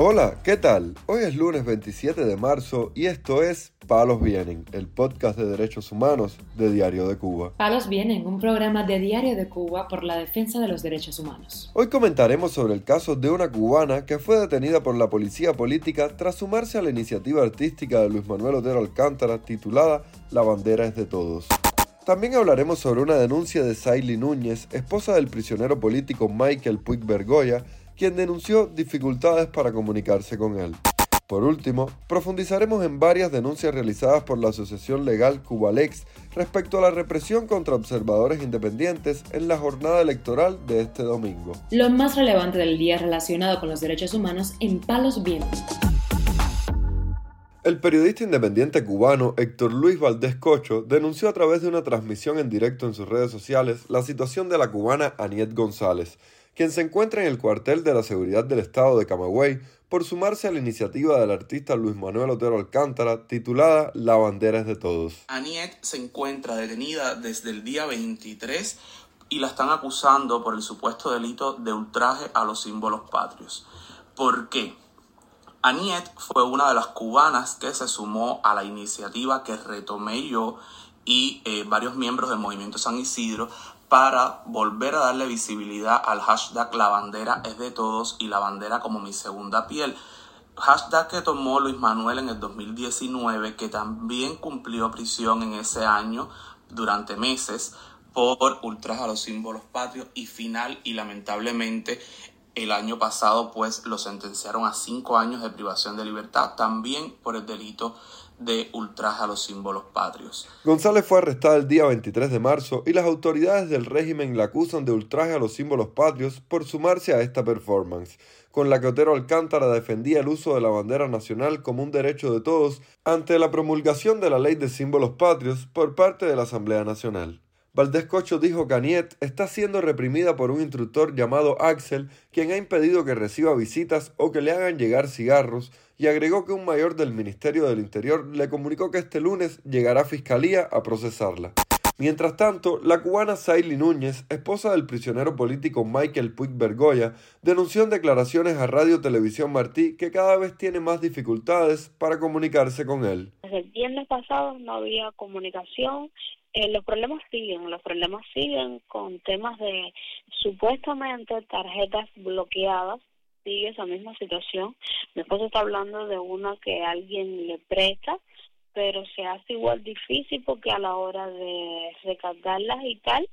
Hola, ¿qué tal? Hoy es lunes 27 de marzo y esto es Palos Vienen, el podcast de derechos humanos de Diario de Cuba. Palos Vienen, un programa de Diario de Cuba por la defensa de los derechos humanos. Hoy comentaremos sobre el caso de una cubana que fue detenida por la policía política tras sumarse a la iniciativa artística de Luis Manuel Otero Alcántara titulada La bandera es de todos. También hablaremos sobre una denuncia de Saily Núñez, esposa del prisionero político Michael Puig Bergoya, quien denunció dificultades para comunicarse con él. Por último, profundizaremos en varias denuncias realizadas por la Asociación Legal Cubalex respecto a la represión contra observadores independientes en la jornada electoral de este domingo. Lo más relevante del día relacionado con los derechos humanos en Palos Vientos. El periodista independiente cubano Héctor Luis Valdés Cocho denunció a través de una transmisión en directo en sus redes sociales la situación de la cubana Aniet González, quien se encuentra en el cuartel de la seguridad del estado de Camagüey por sumarse a la iniciativa del artista Luis Manuel Otero Alcántara titulada La bandera es de todos. Aniet se encuentra detenida desde el día 23 y la están acusando por el supuesto delito de ultraje a los símbolos patrios. ¿Por qué? Aniet fue una de las cubanas que se sumó a la iniciativa que retomé yo y eh, varios miembros del movimiento San Isidro para volver a darle visibilidad al hashtag La bandera es de todos y la bandera como mi segunda piel. Hashtag que tomó Luis Manuel en el 2019, que también cumplió prisión en ese año durante meses por ultraje a los símbolos patrios y final y lamentablemente el año pasado pues lo sentenciaron a cinco años de privación de libertad también por el delito de ultraje a los símbolos patrios. González fue arrestada el día 23 de marzo y las autoridades del régimen la acusan de ultraje a los símbolos patrios por sumarse a esta performance, con la que Otero Alcántara defendía el uso de la bandera nacional como un derecho de todos ante la promulgación de la ley de símbolos patrios por parte de la Asamblea Nacional. Valdés Cocho dijo que Aniet está siendo reprimida por un instructor llamado Axel, quien ha impedido que reciba visitas o que le hagan llegar cigarros, y agregó que un mayor del Ministerio del Interior le comunicó que este lunes llegará a Fiscalía a procesarla. Mientras tanto, la cubana Saily Núñez, esposa del prisionero político Michael Puig Bergoya, denunció en declaraciones a Radio Televisión Martí que cada vez tiene más dificultades para comunicarse con él. Desde el viernes pasado no había comunicación eh, los problemas siguen, los problemas siguen con temas de supuestamente tarjetas bloqueadas, sigue esa misma situación. Mi esposo está hablando de una que alguien le presta, pero se hace igual difícil porque a la hora de recargarlas y tal,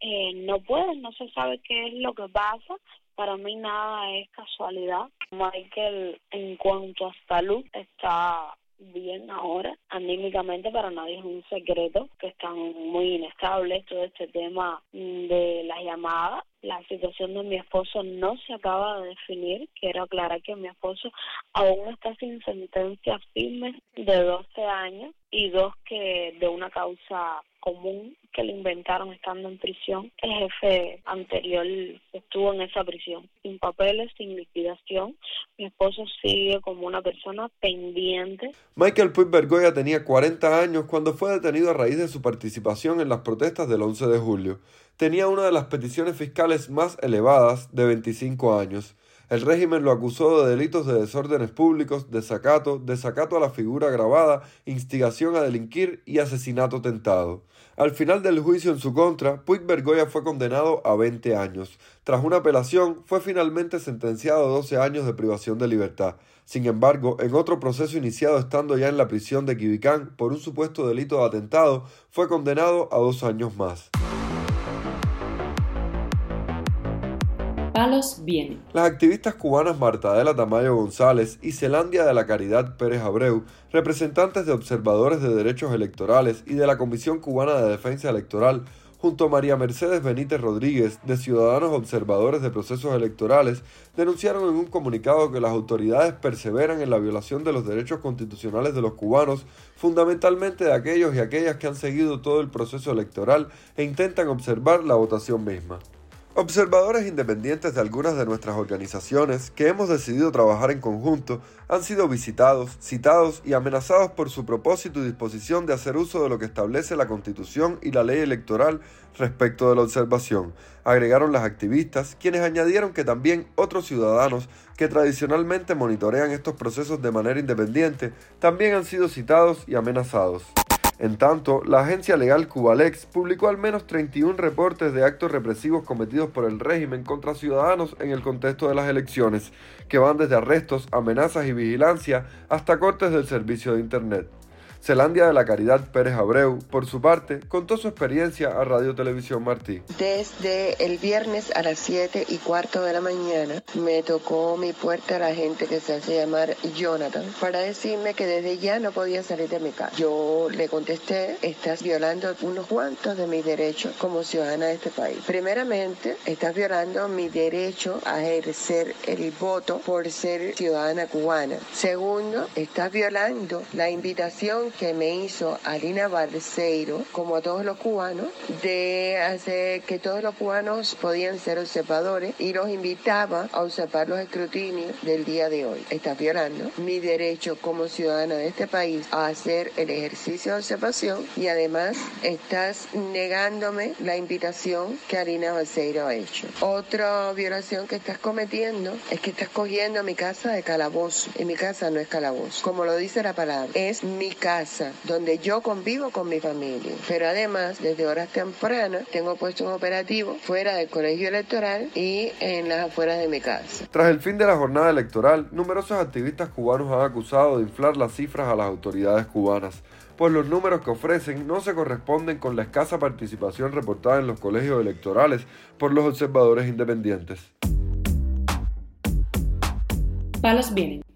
eh, no pueden, no se sabe qué es lo que pasa. Para mí nada es casualidad. Michael, en cuanto a salud, está bien ahora, anímicamente para nadie es un secreto que están muy inestables todo este tema de las llamadas. La situación de mi esposo no se acaba de definir. Quiero aclarar que mi esposo aún está sin sentencia firme de 12 años y dos que de una causa común que le inventaron estando en prisión. El jefe anterior estuvo en esa prisión, sin papeles, sin liquidación. Mi esposo sigue como una persona pendiente. Michael Puig Bergoya tenía 40 años cuando fue detenido a raíz de su participación en las protestas del 11 de julio. Tenía una de las peticiones fiscales más elevadas de 25 años. El régimen lo acusó de delitos de desórdenes públicos, desacato, desacato a la figura grabada, instigación a delinquir y asesinato tentado. Al final del juicio en su contra, Puig Bergoya fue condenado a 20 años. Tras una apelación, fue finalmente sentenciado a 12 años de privación de libertad. Sin embargo, en otro proceso iniciado estando ya en la prisión de Quibicán por un supuesto delito de atentado, fue condenado a dos años más. Las activistas cubanas Martadela Tamayo González y Celandia de la Caridad Pérez Abreu, representantes de observadores de derechos electorales y de la Comisión Cubana de Defensa Electoral, junto a María Mercedes Benítez Rodríguez, de Ciudadanos Observadores de Procesos Electorales, denunciaron en un comunicado que las autoridades perseveran en la violación de los derechos constitucionales de los cubanos, fundamentalmente de aquellos y aquellas que han seguido todo el proceso electoral e intentan observar la votación misma. Observadores independientes de algunas de nuestras organizaciones que hemos decidido trabajar en conjunto han sido visitados, citados y amenazados por su propósito y disposición de hacer uso de lo que establece la Constitución y la ley electoral respecto de la observación, agregaron las activistas, quienes añadieron que también otros ciudadanos que tradicionalmente monitorean estos procesos de manera independiente también han sido citados y amenazados. En tanto, la agencia legal Cubalex publicó al menos 31 reportes de actos represivos cometidos por el régimen contra ciudadanos en el contexto de las elecciones, que van desde arrestos, amenazas y vigilancia hasta cortes del servicio de Internet. Celandia de la Caridad Pérez Abreu, por su parte, contó su experiencia a Radio Televisión Martí. Desde el viernes a las 7 y cuarto de la mañana me tocó mi puerta la gente que se hace llamar Jonathan para decirme que desde ya no podía salir de mi casa. Yo le contesté, estás violando unos cuantos de mis derechos como ciudadana de este país. Primeramente, estás violando mi derecho a ejercer el voto por ser ciudadana cubana. Segundo, estás violando la invitación que me hizo Alina Barceiro, como a todos los cubanos, de hacer que todos los cubanos podían ser observadores y los invitaba a observar los escrutinios del día de hoy. Estás violando mi derecho como ciudadana de este país a hacer el ejercicio de observación y además estás negándome la invitación que Alina Barceiro ha hecho. Otra violación que estás cometiendo es que estás cogiendo mi casa de calabozo y mi casa no es calabozo. Como lo dice la palabra, es mi casa donde yo convivo con mi familia. Pero además, desde horas tempranas, tengo puesto un operativo fuera del colegio electoral y en las afueras de mi casa. Tras el fin de la jornada electoral, numerosos activistas cubanos han acusado de inflar las cifras a las autoridades cubanas pues los números que ofrecen no se corresponden con la escasa participación reportada en los colegios electorales por los observadores independientes. Palos Vienen,